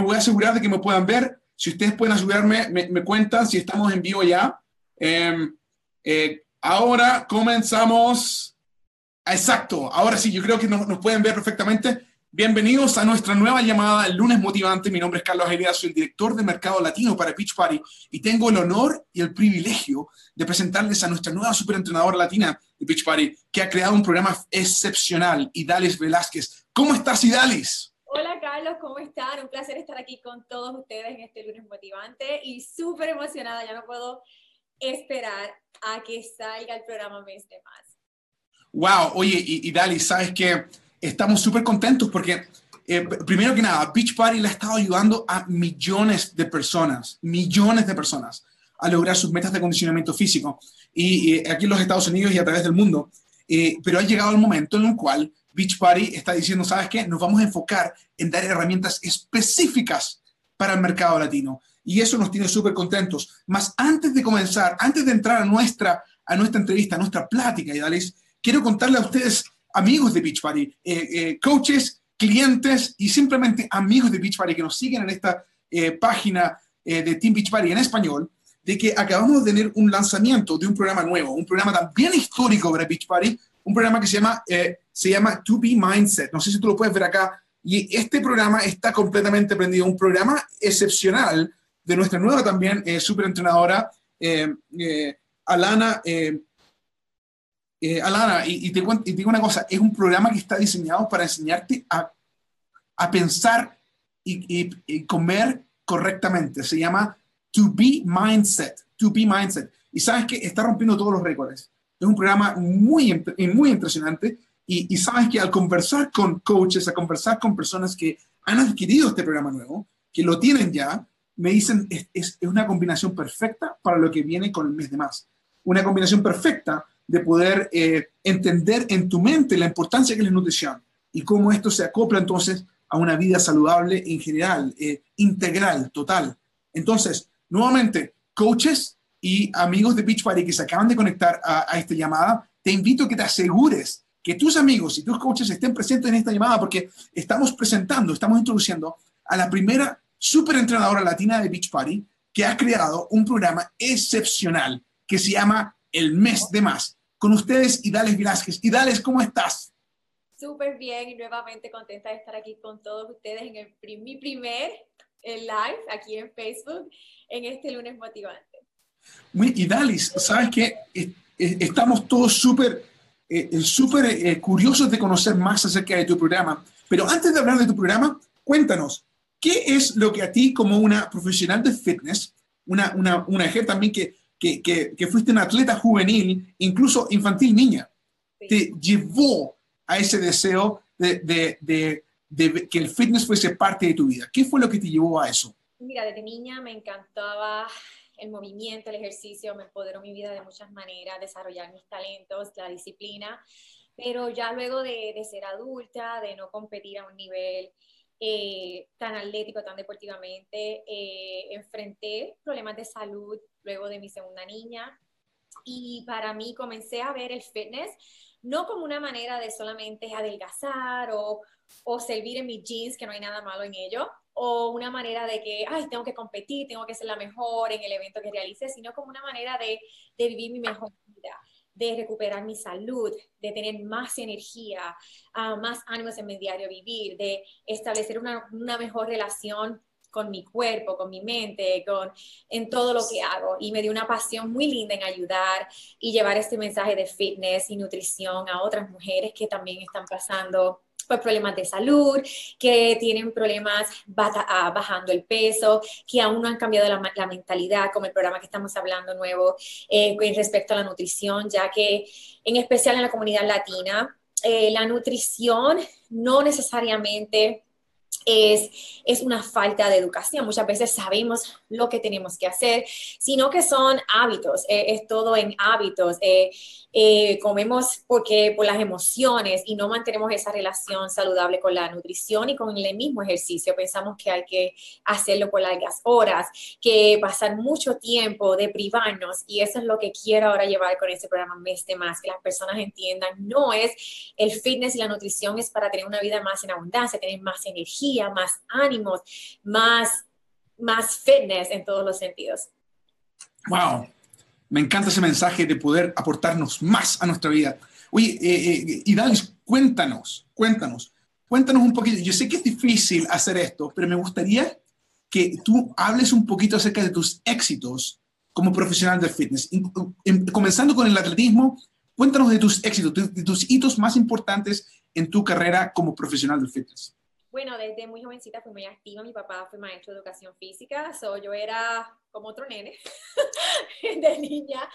me voy a asegurar de que me puedan ver. Si ustedes pueden ayudarme, me, cuentan si estamos en vivo ya. Em, eh, ahora comenzamos. Exacto, ahora sí, yo creo que nos, nos pueden ver perfectamente. Bienvenidos a nuestra nueva llamada El Lunes Motivante. Mi nombre es Carlos Aguilera, soy el director de Mercado Latino para Pitch Party y tengo el honor y el privilegio de presentarles a nuestra nueva superentrenadora latina de Pitch Party, que ha creado un programa excepcional, Idalis Velázquez. ¿Cómo estás, Idalis? Hola, Carlos, ¿cómo están? Un placer estar aquí con todos ustedes en este Lunes Motivante y súper emocionada. Ya no puedo esperar a que salga el programa mes de más. Wow, oye, Idalis, ¿sabes qué? estamos súper contentos porque, eh, primero que nada, Beach Party le ha estado ayudando a millones de personas, millones de personas, a lograr sus metas de acondicionamiento físico. Y, aquí en los Estados Unidos y a través del mundo. Eh, pero ha llegado el momento en el cual Beach Party está diciendo, ¿sabes qué? Nos vamos a enfocar en dar herramientas específicas para el mercado latino. Y eso nos tiene súper contentos. Más antes de comenzar, antes de entrar a nuestra, a nuestra entrevista, a nuestra plática, y quiero contarle a ustedes amigos de Beach Party, eh, eh, coaches, clientes y simplemente amigos de Beach Party que nos siguen en esta eh, página de Team Beach Party en español, de que acabamos de tener un lanzamiento de un programa nuevo, un programa también histórico para Beach Party, un programa que se llama, se llama To Be Mindset. No sé si tú lo puedes ver acá. Y este programa está completamente prendido, un programa excepcional de nuestra nueva también super entrenadora, Alana eh, Alana, y, te, digo una cosa, es un programa que está diseñado para enseñarte a, a pensar y, comer correctamente. Se llama To Be Mindset. To Be Mindset. Y sabes que está rompiendo todos los récords. Es un programa muy, muy impresionante. Y, sabes que al conversar con coaches, a conversar con personas que han adquirido este programa nuevo, que lo tienen ya, me dicen es, es, es una combinación perfecta para lo que viene con el mes de más. Una combinación perfecta de poder eh, entender en tu mente la importancia que es la nutrición y cómo esto se acopla entonces a una vida saludable en general, eh, integral, total. Entonces, nuevamente, coaches y amigos de Beach Party que se acaban de conectar a, esta llamada, te invito a que te asegures que tus amigos y tus coaches estén presentes en esta llamada porque estamos presentando, estamos introduciendo a la primera super entrenadora latina de Beach Party que ha creado un programa excepcional que se llama El Mes de Más con ustedes, Idales Velázquez. Idales, ¿cómo estás? Súper bien y nuevamente contenta de estar aquí con todos ustedes en el, mi primer live aquí en Facebook en este lunes motivante. Muy, Idalis, sabes que estamos todos súper eh, súper eh, curiosos de conocer más acerca de tu programa, pero antes de hablar de tu programa, cuéntanos, ¿qué es lo que a ti como una profesional de fitness, una, una, una mujer también que que, fuiste una atleta juvenil, incluso infantil niña, te llevó a ese deseo de, que el fitness fuese parte de tu vida? ¿Qué fue lo que te llevó a eso? Mira, desde niña me encantaba el movimiento, el ejercicio, me empoderó mi vida de muchas maneras, desarrollar mis talentos, la disciplina, pero ya luego de, ser adulta, de no competir a un nivel eh, tan atlético, tan deportivamente, eh, enfrenté problemas de salud luego de mi segunda niña. Y para mí comencé a ver el fitness no como una manera de solamente adelgazar o, o servir en mis jeans, que no hay nada malo en ello, o una manera de que, ay, tengo que competir, tengo que ser la mejor en el evento que realice, sino como una manera de, de vivir mi mejor vida, de recuperar mi salud, de tener más energía, uh, más ánimos en mi diario vivir, de establecer una, una mejor relación con mi cuerpo, con mi mente, con, en todo lo que hago. Y me dio una pasión muy linda en ayudar y llevar este mensaje de fitness y nutrición a otras mujeres que también están pasando por problemas de salud, que tienen problemas ah, bajando el peso, que aún no han cambiado la, mentalidad, como el programa que estamos hablando nuevo eh, respecto a la nutrición, ya que en especial en la comunidad latina, eh, la nutrición no necesariamente es, es una falta de educación. Muchas veces sabemos lo que tenemos que hacer, sino que son hábitos, eh, es todo en hábitos. Eh, eh, comemos porque por las emociones y no mantenemos esa relación saludable con la nutrición y con el mismo ejercicio. Pensamos que hay que hacerlo por largas horas, que pasar mucho tiempo de privarnos y eso es lo que quiero ahora llevar con este programa Mes de Más, que las personas entiendan, no es el fitness y la nutrición es para tener una vida más en abundancia, tener más energía energía, más ánimos, más, más fitness en todos los sentidos. Wow, me encanta ese mensaje de poder aportarnos más a nuestra vida. Oye, eh, eh cuéntanos, cuéntanos, cuéntanos un poquito. Yo sé que es difícil hacer esto, pero me gustaría que tú hables un poquito acerca de tus éxitos como profesional del fitness. Comenzando con el atletismo, cuéntanos de tus éxitos, de tus hitos más importantes en tu carrera como profesional del fitness. Bueno, desde muy jovencita fui muy activa. Mi papá fue maestro de educación física, so yo era como otro nene de niña.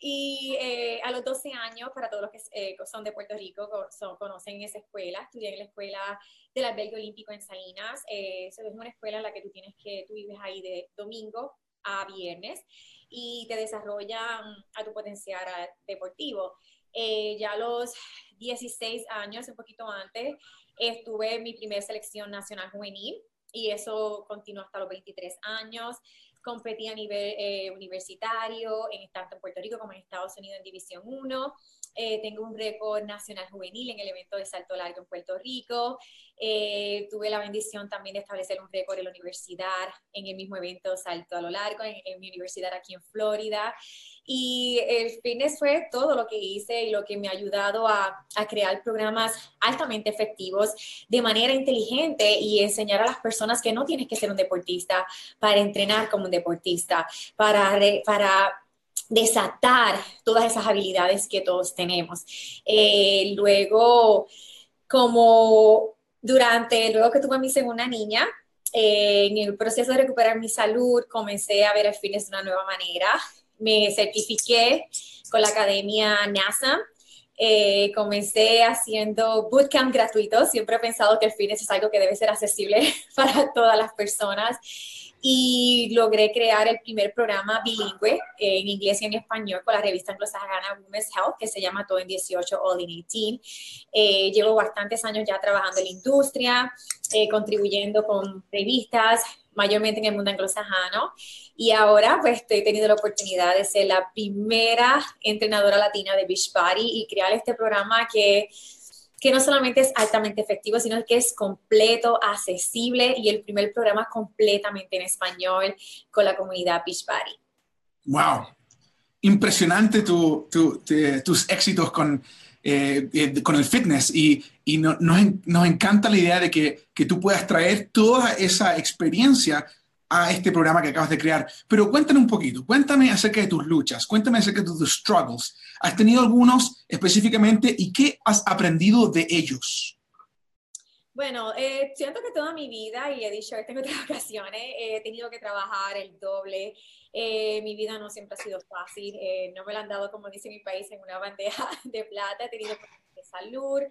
Y eh, a los 12 años, para todos los que eh, son de Puerto Rico, conocen esa escuela, estudié en la escuela del albergue olímpico en Salinas. Eh, es una escuela en la que tú tienes que, tú vives ahí de domingo a viernes y te desarrollan a tu potencial deportivo. Eh, ya a los 16 años, un poquito antes, estuve en mi primera selección nacional juvenil y eso continuó hasta los 23 años. Competí a nivel eh, universitario, en, tanto en Puerto Rico como en Estados Unidos en División 1. Eh, tengo un récord nacional juvenil en el evento de salto largo en Puerto Rico. Eh, tuve la bendición también de establecer un récord en la universidad, en el mismo evento salto a lo largo, en, mi universidad aquí en Florida. Y el fitness fue todo lo que hice y lo que me ha ayudado a, a crear programas altamente efectivos de manera inteligente y enseñar a las personas que no tienes que ser un deportista para entrenar como un deportista, para, para desatar todas esas habilidades que todos tenemos. Eh, luego, como durante, luego que tuve a mi segunda niña, eh, en el proceso de recuperar mi salud, comencé a ver el fitness de una nueva manera. Me certifiqué con la academia NASA. Eh, comencé haciendo bootcamp gratuitos. Siempre he pensado que el fitness es algo que debe ser accesible para todas las personas y logré crear el primer programa bilingüe en inglés y en español con la revista anglosajana Women's Health, que se llama Todo en 18 All in 18. Eh, llevo bastantes años ya trabajando en la industria, eh, contribuyendo con revistas, mayormente en el mundo anglosajano. Y ahora pues estoy teniendo la oportunidad de ser la primera entrenadora latina de Beachbody y crear este programa que que no solamente es altamente efectivo, sino que es completo, accesible y el primer programa completamente en español con la comunidad Beachbody. ¡Wow! Impresionante tus éxitos con, eh, eh, con el fitness y, y nos, nos, encanta la idea de que, que tú puedas traer toda esa experiencia a este programa que acabas de crear. Pero cuéntame un poquito, cuéntame acerca de tus luchas, cuéntame acerca de tus struggles. ¿Has tenido algunos específicamente y qué has aprendido de ellos? Bueno, eh, siento que toda mi vida, y he dicho esto en otras ocasiones, he tenido que trabajar el doble. Eh, mi vida no siempre ha sido fácil, eh, no me la han dado, como dice mi país, en una bandeja de plata. He tenido problemas de salud,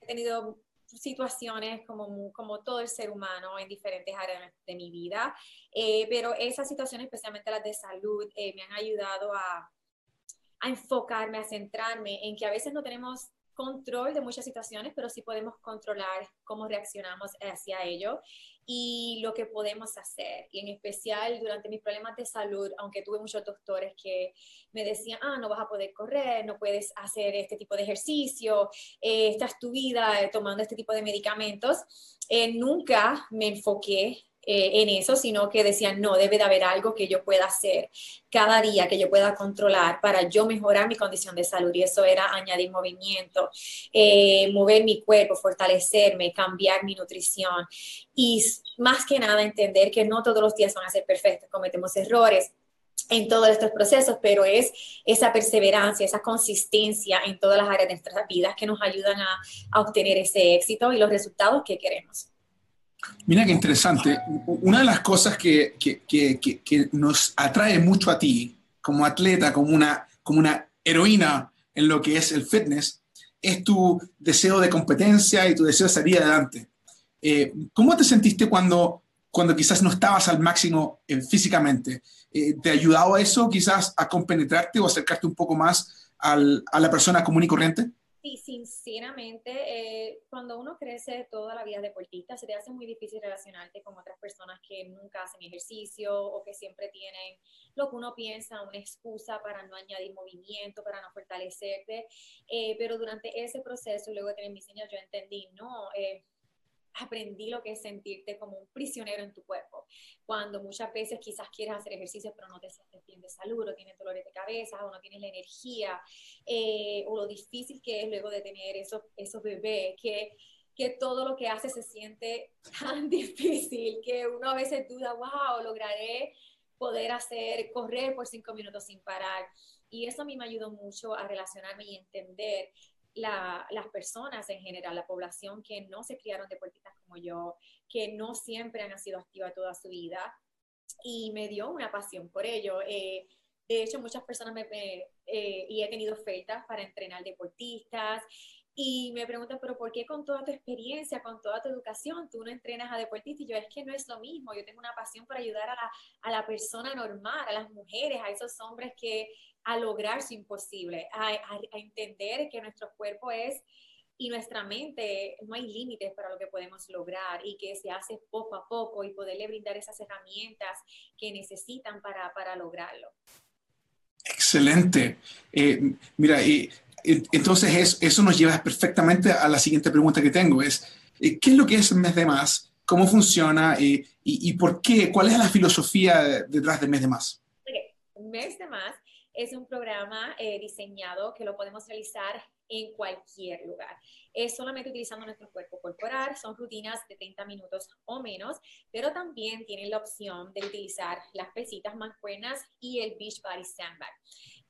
he tenido situaciones como, como todo el ser humano en diferentes áreas de mi vida, eh, pero esas situaciones, especialmente las de salud, eh, me han ayudado a, a enfocarme, a centrarme en que a veces no tenemos control de muchas situaciones, pero sí podemos controlar cómo reaccionamos hacia ello y lo que podemos hacer. Y en especial durante mis problemas de salud, aunque tuve muchos doctores que me decían, ah, no vas a poder correr, no puedes hacer este tipo de ejercicio, eh, esta es tu vida eh, tomando este tipo de medicamentos, eh, nunca me enfoqué eh, en eso, sino que decían, no, debe de haber algo que yo pueda hacer cada día, que yo pueda controlar para yo mejorar mi condición de salud. Y eso era añadir movimiento, eh, mover mi cuerpo, fortalecerme, cambiar mi nutrición. Y más que nada entender que no todos los días van a ser perfectos, cometemos errores, en todos estos procesos, pero es esa perseverancia, esa consistencia en todas las áreas de nuestras vidas que nos ayudan a, a obtener ese éxito y los resultados que queremos. Mira qué interesante. Una de las cosas que, que, que, nos atrae mucho a ti como atleta, como una, como una heroína en lo que es el fitness, es tu deseo de competencia y tu deseo de salir adelante. Eh, ¿Cómo te sentiste cuando, cuando quizás no estabas al máximo eh, físicamente? Eh, ¿Te ayudado eso quizás a compenetrarte o acercarte un poco más al, a la persona común y corriente? Sí, sinceramente, eh, cuando uno crece toda la vida deportista, se te hace muy difícil relacionarte con otras personas que nunca hacen ejercicio o que siempre tienen lo que uno piensa, una excusa para no añadir movimiento, para no fortalecerte. Eh, pero durante ese proceso, luego de tener mis años, yo entendí, no, eh, aprendí lo que es sentirte como un prisionero en tu cuerpo. Cuando muchas veces quizás quieres hacer ejercicio, pero no te sientes bien de salud, o tienes dolores de cabeza, o no tienes la energía, eh, o lo difícil que es luego de tener esos, esos bebés, que, que todo lo que hace se siente tan difícil, que uno a veces duda, wow, lograré poder hacer, correr por cinco minutos sin parar. Y eso a mí me ayudó mucho a relacionarme y entender las personas en general, la población que no se criaron deportistas como yo, que no siempre han sido activas toda su vida y me dio una pasión por ello. Eh, de hecho, muchas personas me, eh, y he tenido ofertas para entrenar deportistas y me preguntan, pero ¿por qué con toda tu experiencia, con toda tu educación, tú no entrenas a deportistas? Y yo, es que no es lo mismo, yo tengo una pasión por ayudar a la, a la persona normal, a las mujeres, a esos hombres que a lograr su imposible, a, entender que nuestro cuerpo es y nuestra mente, no hay límites para lo que podemos lograr y que se hace poco a poco y poderle brindar esas herramientas que necesitan para, para lograrlo. Excelente. Eh, mira, y, entonces eso nos lleva perfectamente a la siguiente pregunta que tengo, es, eh, ¿qué es lo que es Mes de Más? ¿Cómo funciona? y, y, por qué? ¿Cuál es la filosofía detrás de Mes de Más? Mes de Más es un programa eh, diseñado que lo podemos realizar en cualquier lugar. Es solamente utilizando nuestro cuerpo corporal, son rutinas de 30 minutos o menos, pero también tienen la opción de utilizar las pesitas mancuernas y el Beach Body Sandbag.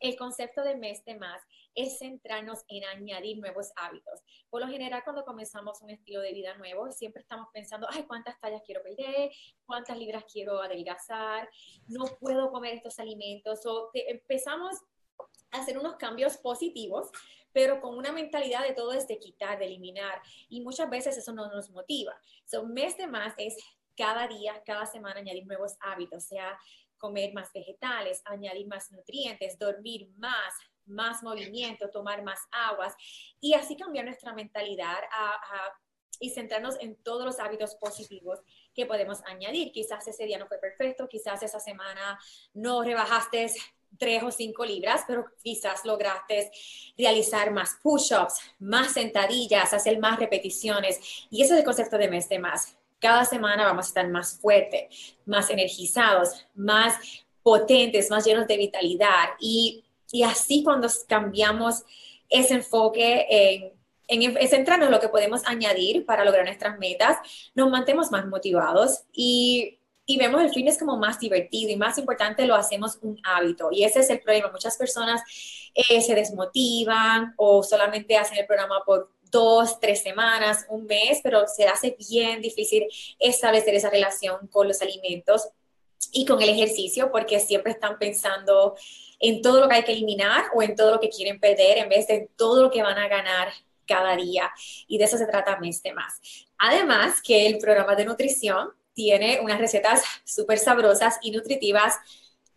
El concepto de mes de más es centrarnos en añadir nuevos hábitos. Por lo general, cuando comenzamos un estilo de vida nuevo, siempre estamos pensando, ay, ¿cuántas tallas quiero perder? ¿Cuántas libras quiero adelgazar? No puedo comer estos alimentos. O empezamos a hacer unos cambios positivos, pero con una mentalidad de todo es de quitar, de eliminar. Y muchas veces eso no nos motiva. So, mes de más es cada día, cada semana añadir nuevos hábitos, sea comer más vegetales, añadir más nutrientes, dormir más, más movimiento, tomar más aguas y así cambiar nuestra mentalidad y centrarnos en todos los hábitos positivos que podemos añadir. Quizás ese día no fue perfecto, quizás esa semana no rebajaste tres o cinco libras, pero quizás lograste realizar más push-ups, más sentadillas, hacer más repeticiones. Y ese es el concepto de mes de más. Cada semana vamos a estar más fuertes, más energizados, más potentes, más llenos de vitalidad. Y, y así cuando cambiamos ese enfoque en, en centrarnos en lo que podemos añadir para lograr nuestras metas, nos mantenemos más motivados y y vemos el fitness como más divertido y más importante lo hacemos un hábito. Y ese es el problema. Muchas personas eh, se desmotivan o solamente hacen el programa por dos, tres semanas, un mes, pero se hace bien difícil establecer esa relación con los alimentos y con el ejercicio porque siempre están pensando en todo lo que hay que eliminar o en todo lo que quieren perder en vez de todo lo que van a ganar cada día. Y de eso se trata mes de más. Además que el programa de nutrición tiene unas recetas súper sabrosas y nutritivas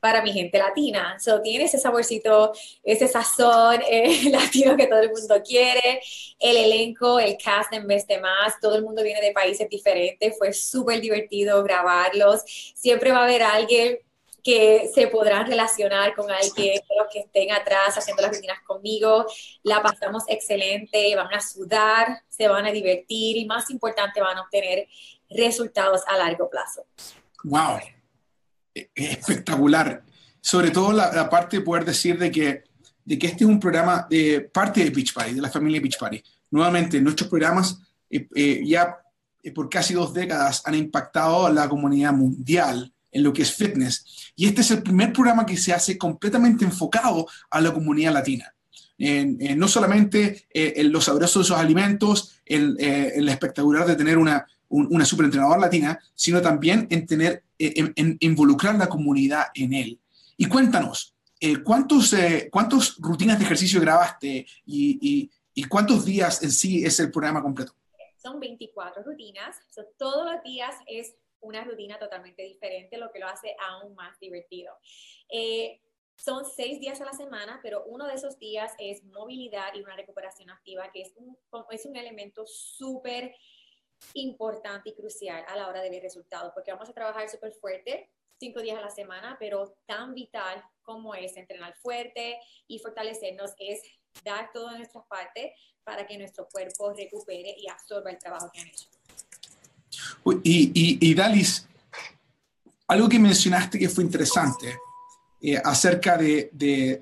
para mi gente latina. So, tiene ese saborcito, ese sazón eh, latino que todo el mundo quiere. El elenco, el cast en vez de más, todo el mundo viene de países diferentes. Fue súper divertido grabarlos. Siempre va a haber alguien que se podrán relacionar con alguien los que estén atrás haciendo las rutinas conmigo. La pasamos excelente, van a sudar, se van a divertir y más importante, van a obtener resultados a largo plazo. ¡Wow! Espectacular. Sobre todo la, parte de poder decir de que, de que este es un programa de parte de Beach Party, de la familia Beach Party. Nuevamente, nuestros programas eh, eh, ya eh, por casi dos décadas han impactado a la comunidad mundial en lo que es fitness. Y este es el primer programa que se hace completamente enfocado a la comunidad latina. no solamente en los sabrosos de esos alimentos, en, en, la espectacular de tener una, una superentrenadora latina, sino también en tener, eh, en, involucrar la comunidad en él. Y cuéntanos, eh, ¿cuántos, eh, ¿cuántas rutinas de ejercicio grabaste y, y, cuántos días en sí es el programa completo? Son 24 rutinas, todos los días es una rutina totalmente diferente, lo que lo hace aún más divertido. son seis días a la semana, pero uno de esos días es movilidad y una recuperación activa, que es un, es un elemento súper importante y crucial a la hora de ver resultados, porque vamos a trabajar súper fuerte, cinco días a la semana, pero tan vital como es entrenar fuerte y fortalecernos es dar toda nuestra parte para que nuestro cuerpo recupere y absorba el trabajo que han hecho. Y, y, Dalis, algo que mencionaste que fue interesante eh, acerca de,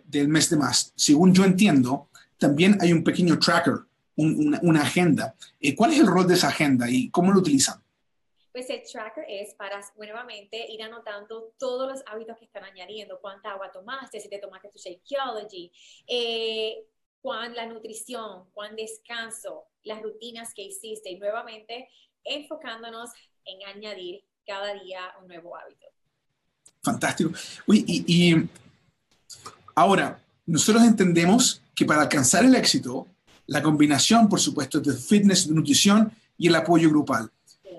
del mes de más, según yo entiendo, también hay un pequeño tracker, una, agenda. Eh, ¿Cuál es el rol de esa agenda y cómo lo utilizan? Pues el tracker es para nuevamente ir anotando todos los hábitos que están añadiendo, cuánta agua tomaste, si te tomaste tu Shakeology, eh, cuán la nutrición, cuán descanso, las rutinas que hiciste y nuevamente enfocándonos en añadir cada día un nuevo hábito. Fantástico. Uy, y, y ahora, nosotros entendemos que para alcanzar el éxito, la combinación, por supuesto, de fitness, de nutrición y el apoyo grupal.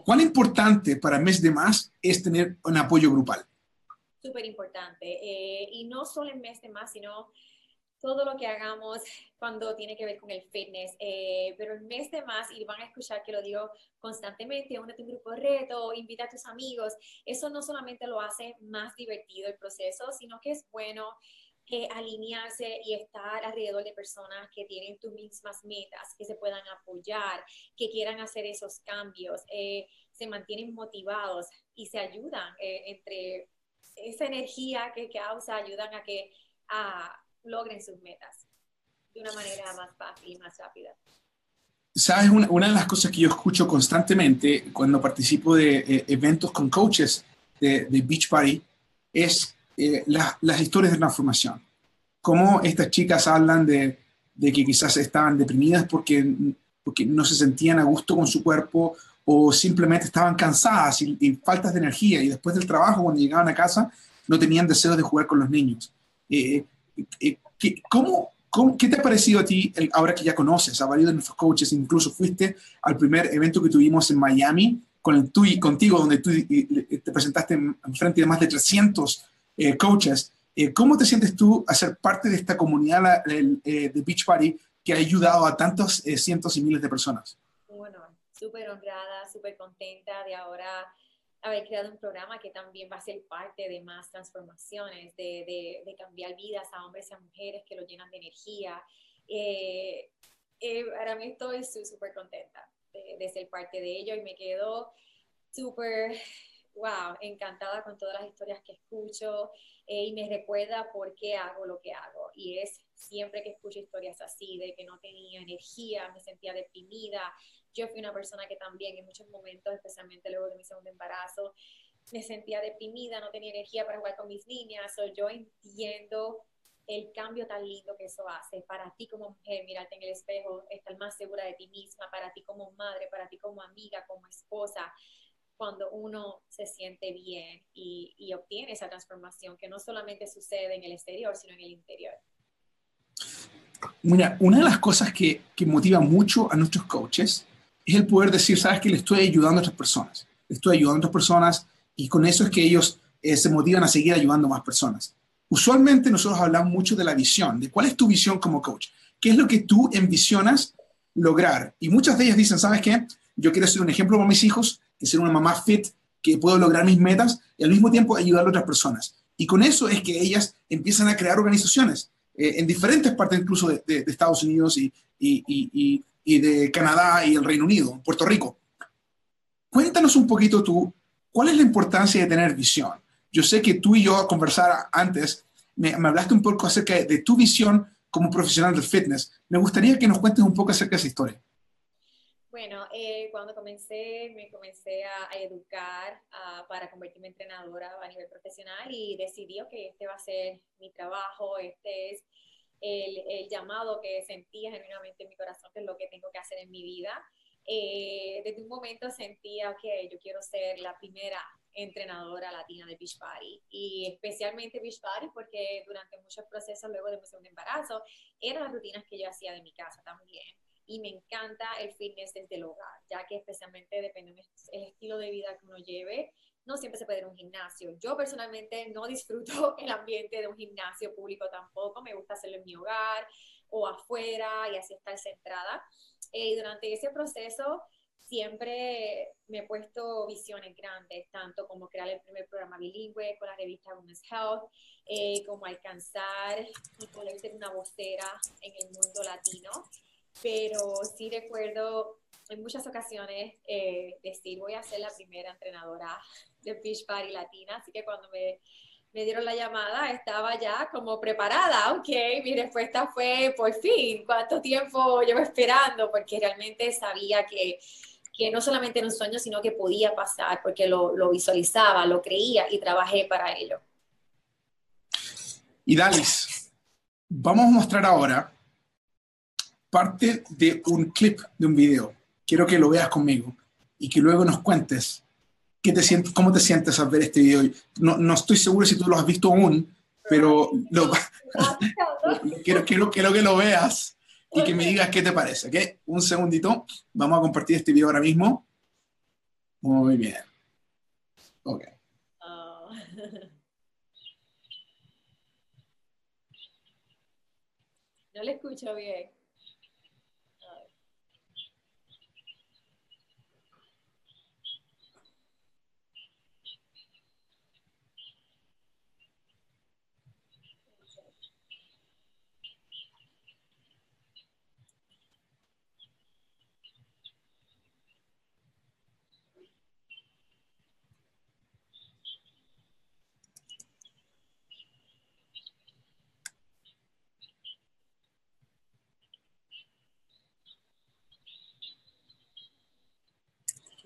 ¿Cuán importante para mes de más es tener un apoyo grupal? Súper importante. Eh, y no solo en mes de más, sino todo lo que hagamos cuando tiene que ver con el fitness. Eh, pero el mes de más, y van a escuchar que lo digo constantemente, únete a un grupo de reto, invita a tus amigos. Eso no solamente lo hace más divertido el proceso, sino que es bueno eh, alinearse y estar alrededor de personas que tienen tus mismas metas, que se puedan apoyar, que quieran hacer esos cambios, eh, se mantienen motivados y se ayudan entre esa energía que causa, ayudan a que a, logren sus metas de una manera más fácil y más rápida. Sabes, una, de las cosas que yo escucho constantemente cuando participo de eh, eventos con coaches de, de Beach Party es eh, las historias de transformación. Cómo estas chicas hablan de, que quizás estaban deprimidas porque, no se sentían a gusto con su cuerpo o simplemente estaban cansadas y, faltas de energía y después del trabajo cuando llegaban a casa no tenían deseos de jugar con los niños. Eh, ¿Qué, cómo, ¿Qué te ha parecido a ti, ahora que ya conoces a varios de nuestros coaches, incluso fuiste al primer evento que tuvimos en Miami con el, tú y contigo, donde tú te presentaste en, frente de más de 300 eh, coaches. Eh, ¿Cómo te sientes tú a ser parte de esta comunidad eh, de Beach Party que ha ayudado a tantos cientos y miles de personas? Bueno, súper honrada, súper contenta de ahora haber creado un programa que también va a ser parte de más transformaciones, de, de, cambiar vidas a hombres y a mujeres que lo llenan de energía. Eh, eh, para mí estoy súper contenta de, ser parte de ello y me quedo súper, wow, encantada con todas las historias que escucho eh, y me recuerda por qué hago lo que hago. Y es siempre que escucho historias así, de que no tenía energía, me sentía deprimida, yo fui una persona que también en muchos momentos, especialmente luego de mi segundo embarazo, me sentía deprimida, no tenía energía para jugar con mis niñas. So, yo entiendo el cambio tan lindo que eso hace para ti como mujer, mirarte en el espejo, estar más segura de ti misma, para ti como madre, para ti como amiga, como esposa, cuando uno se siente bien y, y obtiene esa transformación que no solamente sucede en el exterior, sino en el interior. Mira, una de las cosas que, que motiva mucho a nuestros coaches es el poder decir, sabes que le estoy ayudando a otras personas, le estoy ayudando a otras personas y con eso es que ellos eh, se motivan a seguir ayudando a más personas. Usualmente nosotros hablamos mucho de la visión, de cuál es tu visión como coach, qué es lo que tú envisionas lograr. Y muchas de ellas dicen, ¿sabes qué? Yo quiero ser un ejemplo para mis hijos, ser una mamá fit, que puedo lograr mis metas y al mismo tiempo ayudar a otras personas. Y con eso es que ellas empiezan a crear organizaciones eh, en diferentes partes incluso de, Estados Unidos y, y, y de Canadá y el Reino Unido, Puerto Rico. Cuéntanos un poquito tú, ¿cuál es la importancia de tener visión? Yo sé que tú y yo a conversar antes, me, hablaste un poco acerca de, tu visión como profesional del fitness. Me gustaría que nos cuentes un poco acerca de esa historia. Bueno, eh, cuando comencé, me comencé a, educar para convertirme en entrenadora a nivel profesional y decidí que este va a ser mi trabajo, este es el, llamado que sentía genuinamente en mi corazón, que es lo que tengo que hacer en mi vida. Eh, desde un momento sentía que yo quiero ser la primera entrenadora latina de Beach Party y especialmente Beach Party porque durante muchos procesos luego de mi segundo embarazo eran las rutinas que yo hacía de mi casa también y me encanta el fitness desde el hogar ya que especialmente depende del estilo de vida que uno lleve no siempre se puede ir a un gimnasio. Yo personalmente no disfruto el ambiente de un gimnasio público tampoco, me gusta hacerlo en mi hogar o afuera y así estar centrada. Eh, y durante ese proceso siempre me he puesto visiones grandes, tanto como crear el primer programa bilingüe con la revista Women's Health, eh, como alcanzar y poder ser una vocera en el mundo latino. Pero sí recuerdo en muchas ocasiones eh, decir voy a ser la primera entrenadora de Beach Party Latina, así que cuando me, me, dieron la llamada estaba ya como preparada, ok, mi respuesta fue por fin, ¿cuánto tiempo llevo esperando? Porque realmente sabía que, que no solamente era un sueño, sino que podía pasar, porque lo, lo visualizaba, lo creía y trabajé para ello. Y Dalis, vamos a mostrar ahora parte de un clip de un video quiero que lo veas conmigo y que luego nos cuentes qué te sientes, cómo te sientes al ver este video. No, no estoy seguro si tú lo has visto aún, pero lo, quiero, quiero, quiero, que lo veas y que me digas qué te parece. Un segundito, vamos a compartir este video ahora mismo. Muy bien. Ok. Oh. No le escucho bien.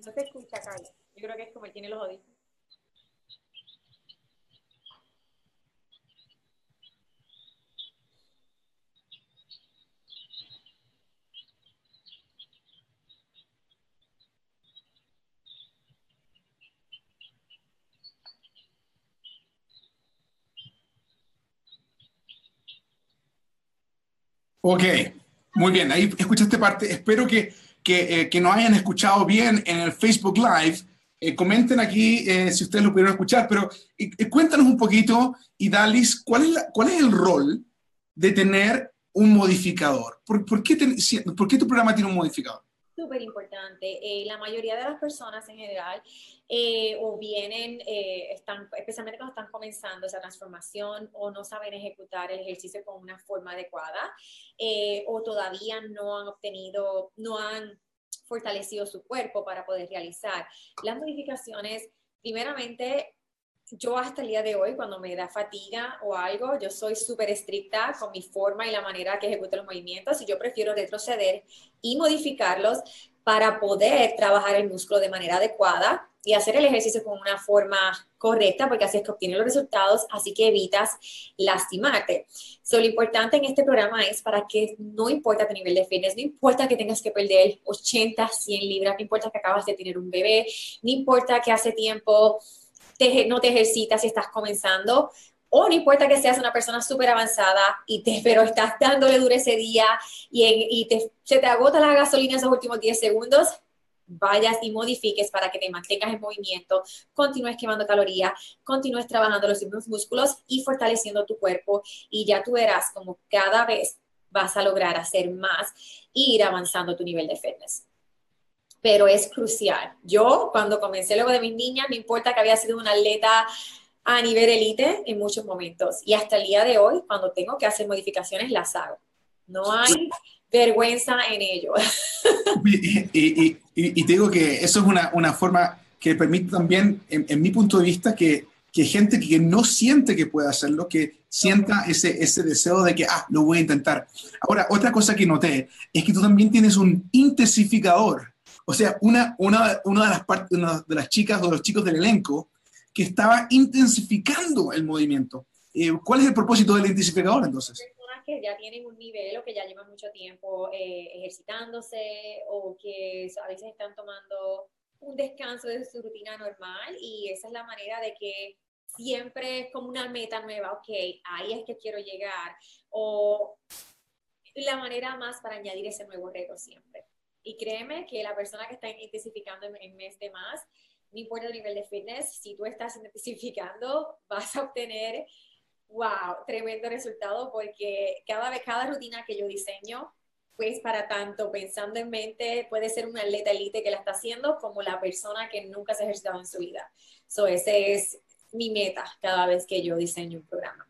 No te escucha, Carlos. Yo creo que es como tiene los audífonos. Ok, muy bien, ahí escuchaste parte. Espero que que, eh, que nos hayan escuchado bien en el Facebook Live. Eh, comenten aquí eh, si ustedes lo pudieron escuchar, pero cuéntanos un poquito, y Dalis, ¿cuál es, ¿cuál es el rol de tener un modificador? ¿Por, por, qué, ¿por qué tu programa tiene un modificador? Súper importante. la mayoría de las personas en general o vienen, están, especialmente cuando están comenzando esa transformación o no saben ejecutar el ejercicio con una forma adecuada o todavía no han obtenido, no han fortalecido su cuerpo para poder realizar. Las modificaciones, primeramente, yo hasta el día de hoy, cuando me da fatiga o algo, yo soy súper estricta con mi forma y la manera que ejecuto los movimientos y yo prefiero retroceder y modificarlos para poder trabajar el músculo de manera adecuada y hacer el ejercicio con una forma correcta, porque así es que obtienes los resultados, así que evitas lastimarte. So, lo importante en este programa es para que no importa tu nivel de fitness, no importa que tengas que perder 80, 100 libras, no importa que acabas de tener un bebé, no importa que hace tiempo no te ejercitas y estás comenzando, o no importa que seas una persona súper avanzada, y te, pero estás dándole duro ese día y, y te, se te agota la gasolina esos últimos 10 segundos, vayas y modifiques para que te mantengas en movimiento, continúes quemando calorías, continúes trabajando los mismos músculos y fortaleciendo tu cuerpo y ya tú verás como cada vez vas a lograr hacer más e ir avanzando tu nivel de fitness. Pero es crucial. Yo cuando comencé luego de mis niñas, no importa que había sido una atleta a nivel elite en muchos momentos y hasta el día de hoy, cuando tengo que hacer modificaciones, las hago. No hay vergüenza en ello. Y, te digo que eso es una, una forma que permite también, en, mi punto de vista, que, que, gente que no siente que puede hacerlo, que sienta ese, ese deseo de que, ah, lo voy a intentar. Ahora, otra cosa que noté es que tú también tienes un intensificador. O sea, una, una, una de, las partes, de las chicas o los chicos del elenco que estaba intensificando el movimiento. Eh, ¿Cuál es el propósito del intensificador entonces? que ya tienen un nivel o que ya llevan mucho tiempo eh, ejercitándose o que a veces están tomando un descanso de su rutina normal y esa es la manera de que siempre es como una meta nueva, ok, ahí es que quiero llegar o la manera más para añadir ese nuevo reto siempre. Y créeme que la persona que está intensificando en mes de más, no importa el nivel de fitness, si tú estás intensificando, vas a obtener wow, tremendo resultado porque cada vez, cada rutina que yo diseño, pues para tanto pensando en mente, puede ser un atleta elite que la está haciendo como la persona que nunca se ha ejercitado en su vida. So, ese es mi meta cada vez que yo diseño un programa.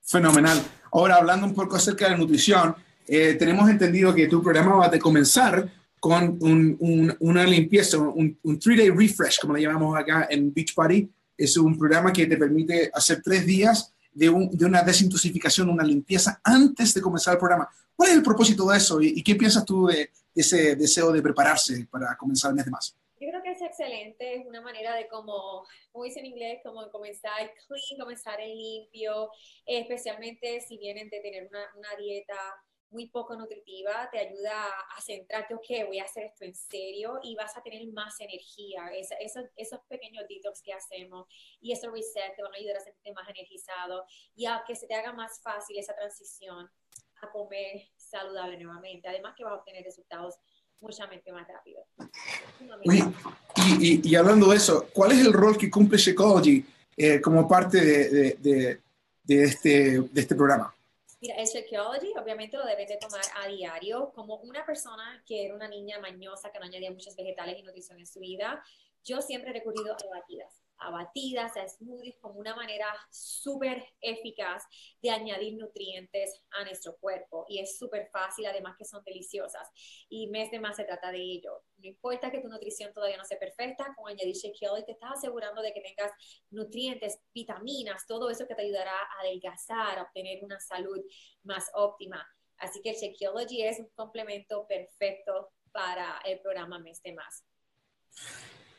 Fenomenal. Ahora, hablando un poco acerca de nutrición, eh, tenemos entendido que tu programa va a comenzar con una limpieza, un, un three-day refresh, como le llamamos acá en Beach Party. Es un programa que te permite hacer tres días de, una desintoxicación, una limpieza antes de comenzar el programa. ¿Cuál es el propósito de eso y, qué piensas tú de, ese deseo de prepararse para comenzar el mes de marzo? Yo creo que es excelente, es una manera de como, como dice en inglés, como comenzar clean, comenzar en limpio, especialmente si vienen de tener una, una dieta muy poco nutritiva, te ayuda a centrarte, ok, voy a hacer esto en serio y vas a tener más energía. esos pequeños detox que hacemos y esos reset te van a ayudar a sentirte más energizado y a que se te haga más fácil esa transición a comer saludable nuevamente. Además que vas a obtener resultados muchamente más rápido. y, hablando de eso, ¿cuál es el rol que cumple Shakeology eh, como parte de, de, de, este, de este programa? Mira, el Shakeology obviamente lo debes de tomar a diario. Como una persona que era una niña mañosa, que no añadía muchos vegetales y nutrición en su vida, yo siempre he recurrido a batidas a batidas, a smoothies, como una manera súper eficaz de añadir nutrientes a nuestro cuerpo. Y es súper fácil, además que son deliciosas. Y mes de más se trata de ello. No importa que tu nutrición todavía no sea perfecta, con añadir Shake y te estás asegurando de que tengas nutrientes, vitaminas, todo eso que te ayudará a adelgazar, a obtener una salud más óptima. Así que el Shakeology es un complemento perfecto para el programa Mes de Más.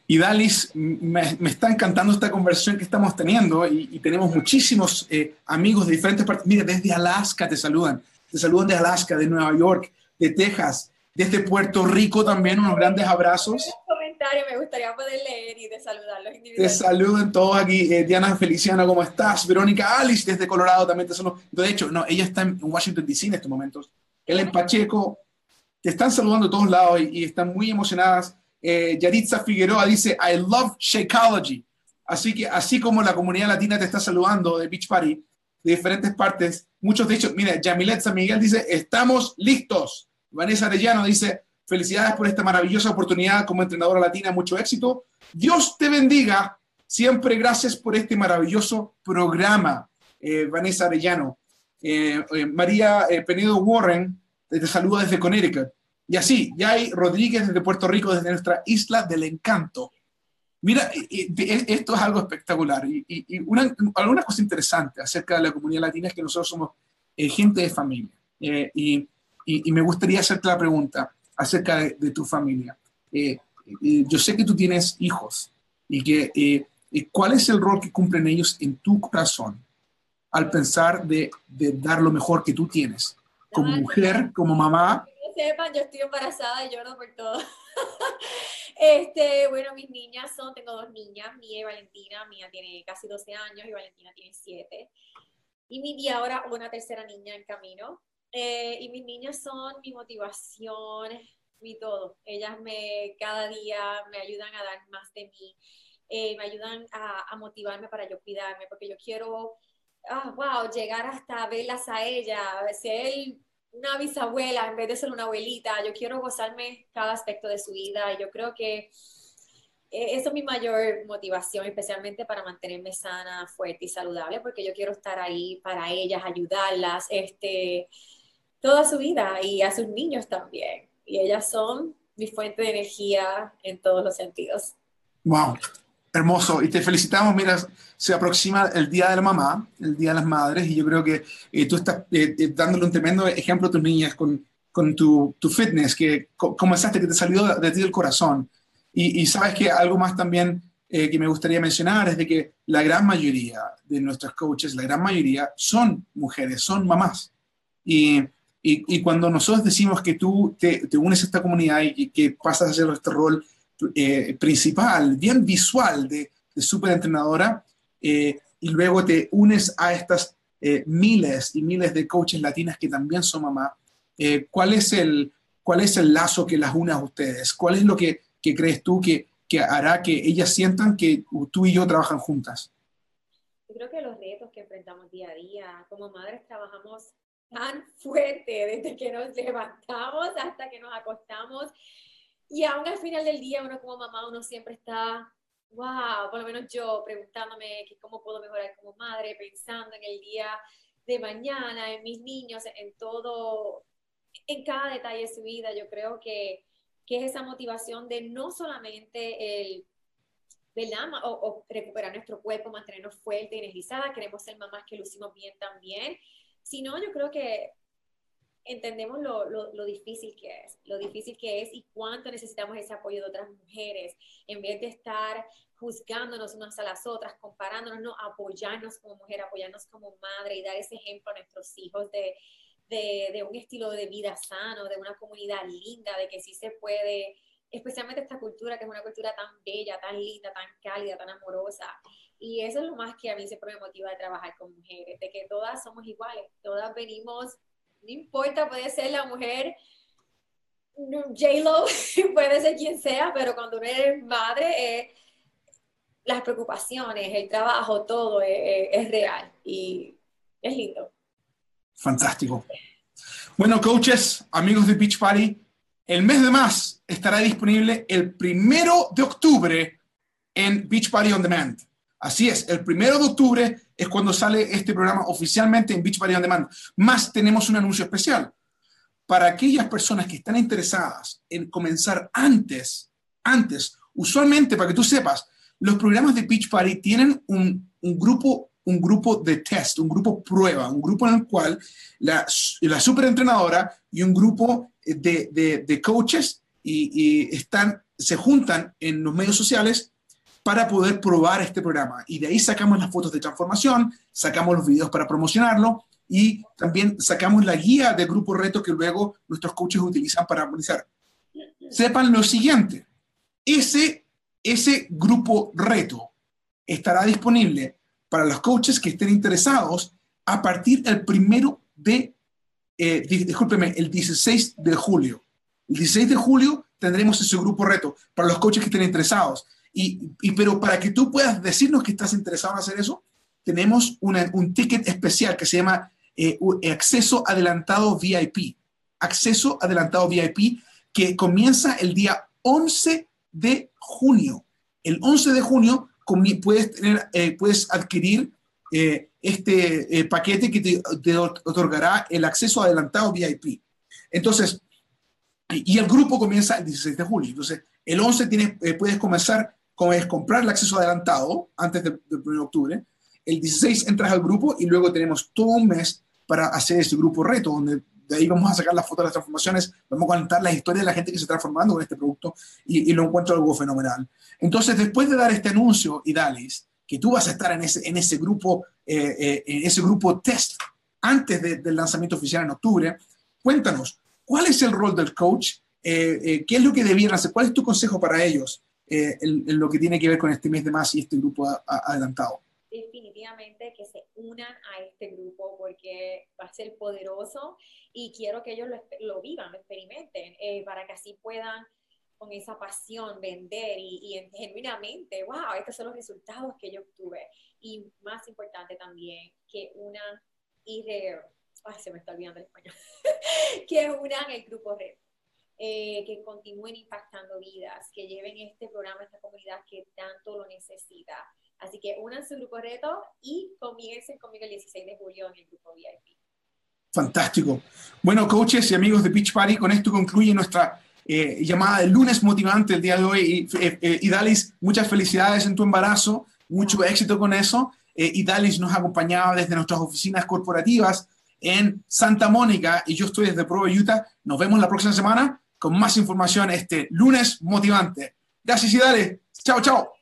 Y Dalis, me, está encantando esta conversación que estamos teniendo y, tenemos muchísimos eh, amigos de diferentes partes. Mira, desde Alaska te saludan. Te saludan de Alaska, de Nueva York, de Texas, desde Puerto Rico también, unos grandes abrazos. comentario, me gustaría poder leer y de saludarlos Te saludan todos aquí. Eh, Diana Feliciano, ¿cómo estás? Verónica Alice desde Colorado también te saludan. De hecho, no, ella está en Washington DC en estos momentos. Ellen Pacheco, te están saludando de todos lados y están muy emocionadas eh, Yaritza Figueroa dice, I love Shakeology. Así que, así como la comunidad latina te está saludando de Beach Party, de diferentes partes, muchos de ellos, mira, Yamilet San Miguel dice, estamos listos. Vanessa Arellano dice, felicidades por esta maravillosa oportunidad como entrenadora latina, mucho éxito. Dios te bendiga. Siempre gracias por este maravilloso programa, eh, Vanessa Arellano. Eh, María Penedo Warren te saluda desde Connecticut. Y así, ya hay Rodríguez desde Puerto Rico, desde nuestra isla del encanto. Mira, esto es algo espectacular. Y, una, alguna cosa interesante acerca de la comunidad latina es que nosotros somos eh, gente de familia. Eh, y, me gustaría hacerte la pregunta acerca de, tu familia. Eh, yo sé que tú tienes hijos y que cuál es el rol que cumplen ellos en tu corazón al pensar de, de dar lo mejor que tú tienes como mujer, como mamá sepan, yo estoy embarazada y lloro por todo. este, bueno, mis niñas son, tengo dos niñas, Mía y Valentina. Mía tiene casi 12 años y Valentina tiene 7. Y, mi, y ahora una tercera niña en camino. Eh, y mis niñas son mi motivación, mi todo. Ellas me, cada día me ayudan a dar más de mí. Eh, me ayudan a, a, motivarme para yo cuidarme, porque yo quiero, ah, wow, llegar hasta verlas a ellas, ser una bisabuela en vez de ser una abuelita. Yo quiero gozarme cada aspecto de su vida yo creo que eh, eso es mi mayor motivación, especialmente para mantenerme sana, fuerte y saludable, porque yo quiero estar ahí para ellas, ayudarlas, este, toda su vida y a sus niños también. Y ellas son mi fuente de energía en todos los sentidos. Wow, Hermoso, y te felicitamos. Mira, se aproxima el Día de la Mamá, el Día de las Madres, y yo creo que eh, tú estás eh, eh, dándole un tremendo ejemplo a tus niñas con, con tu, tu, fitness, que comenzaste, que te salió de, ti del corazón. Y, sabes que algo más también que me gustaría mencionar es de que la gran mayoría de nuestros coaches, la gran mayoría, son mujeres, son mamás. Y, y, y cuando nosotros decimos que tú te, te, unes a esta comunidad y que pasas a hacer este rol eh, principal, bien visual de, de superentrenadora, eh, y luego te unes a estas eh, miles y miles de coaches latinas que también son mamá, ¿cuál, es el, ¿cuál es el lazo que las une a ustedes? ¿Cuál es lo que, que crees tú que, que hará que ellas sientan que tú y yo trabajan juntas? Yo creo que los retos que enfrentamos día a día, como madres trabajamos tan fuerte desde que nos levantamos hasta que nos acostamos y aún al final del día, uno como mamá, uno siempre está, wow, por lo menos yo preguntándome que cómo puedo mejorar como madre, pensando en el día de mañana, en mis niños, en todo, en cada detalle de su vida. Yo creo que que es esa motivación de no solamente el ¿verdad? O, recuperar nuestro cuerpo, mantenernos fuerte energizada, queremos ser mamás que lucimos bien también, sino yo creo que entendemos lo, lo, difícil que es, lo difícil que es y cuánto necesitamos ese apoyo de otras mujeres, en vez de estar juzgándonos unas a las otras, comparándonos, no, apoyarnos como mujer, apoyarnos como madre y dar ese ejemplo a nuestros hijos de, de, de un estilo de vida sano, de una comunidad linda, de que sí se puede, especialmente esta cultura que es una cultura tan bella, tan linda, tan cálida, tan amorosa. Y eso es lo más que a mí siempre me motiva de trabajar con mujeres, de que todas somos iguales, todas venimos no importa, puede ser la mujer J-Lo, puede ser quien sea, pero cuando uno es madre, eh, las preocupaciones, el trabajo, todo es, real y es lindo. Fantástico. Bueno, coaches, amigos de Beach Party, el mes de más estará disponible el primero de octubre en Beach Party On Demand. Así es, el primero de octubre es cuando sale este programa oficialmente en Beach Party On Demand. Más tenemos un anuncio especial. Para aquellas personas que están interesadas en comenzar antes, antes, usualmente, para que tú sepas, los programas de Beach Party tienen un, grupo un grupo de test, un grupo prueba, un grupo en el cual la, la superentrenadora y un grupo de, coaches y, están, se juntan en los medios sociales para poder probar este programa. Y de ahí sacamos las fotos de transformación, sacamos los videos para promocionarlo y también sacamos la guía de grupo reto que luego nuestros coaches utilizan para analizar. Sepan lo siguiente, ese, ese grupo reto estará disponible para los coaches que estén interesados a partir del primero de, eh, discúlpeme, el 16 de julio. El 16 de julio tendremos ese grupo reto para los coaches que estén interesados. Y, pero para que tú puedas decirnos que estás interesado en hacer eso, tenemos un ticket especial que se llama eh, Acceso Adelantado VIP. Acceso Adelantado VIP que comienza el día 11 de junio. El 11 de junio puedes, tener, eh, puedes adquirir eh, este paquete que te, te, otorgará el acceso adelantado VIP. Entonces, y el grupo comienza el 16 de julio. Entonces, el 11 tienes, puedes comenzar como es comprar el acceso adelantado antes del, 1 de octubre. El 16 entras al grupo y luego tenemos todo un mes para hacer este grupo reto, donde de ahí vamos a sacar las fotos de las transformaciones, vamos a contar la historia de la gente que se está transformando con este producto y, lo encuentro algo fenomenal. Entonces, después de dar este anuncio, y Dalis, que tú vas a estar en ese, en ese, grupo, eh, eh, en ese grupo test antes del lanzamiento oficial en octubre, cuéntanos, ¿cuál es el rol del coach? Eh, ¿Qué es lo que debieran hacer? ¿Cuál es tu consejo para ellos? Eh, en, lo que tiene que ver con este mes de más y este grupo adelantado. Definitivamente que se unan a este grupo porque va a ser poderoso y quiero que ellos lo, lo vivan, lo experimenten, eh, para que así puedan con esa pasión vender y, y, genuinamente, wow, estos son los resultados que yo obtuve. Y más importante también, que unan y de, ay, se me está olvidando el español, que unan el grupo Red eh, que continúen impactando vidas, que lleven este programa a esta comunidad que tanto lo necesita. Así que unan su grupo reto y comiencen conmigo el 16 de julio en el grupo VIP. Fantástico. Bueno, coaches y amigos de Pitch Party, con esto concluye nuestra eh, llamada de lunes motivante el día de hoy. Y, eh, y Dalis, muchas felicidades en tu embarazo, mucho éxito con eso. y Dalis nos acompañaba desde nuestras oficinas corporativas en Santa Mónica y yo estoy desde Provo, Utah. Nos vemos la próxima semana con más información este lunes motivante. Gracias y dale. Chao, chao.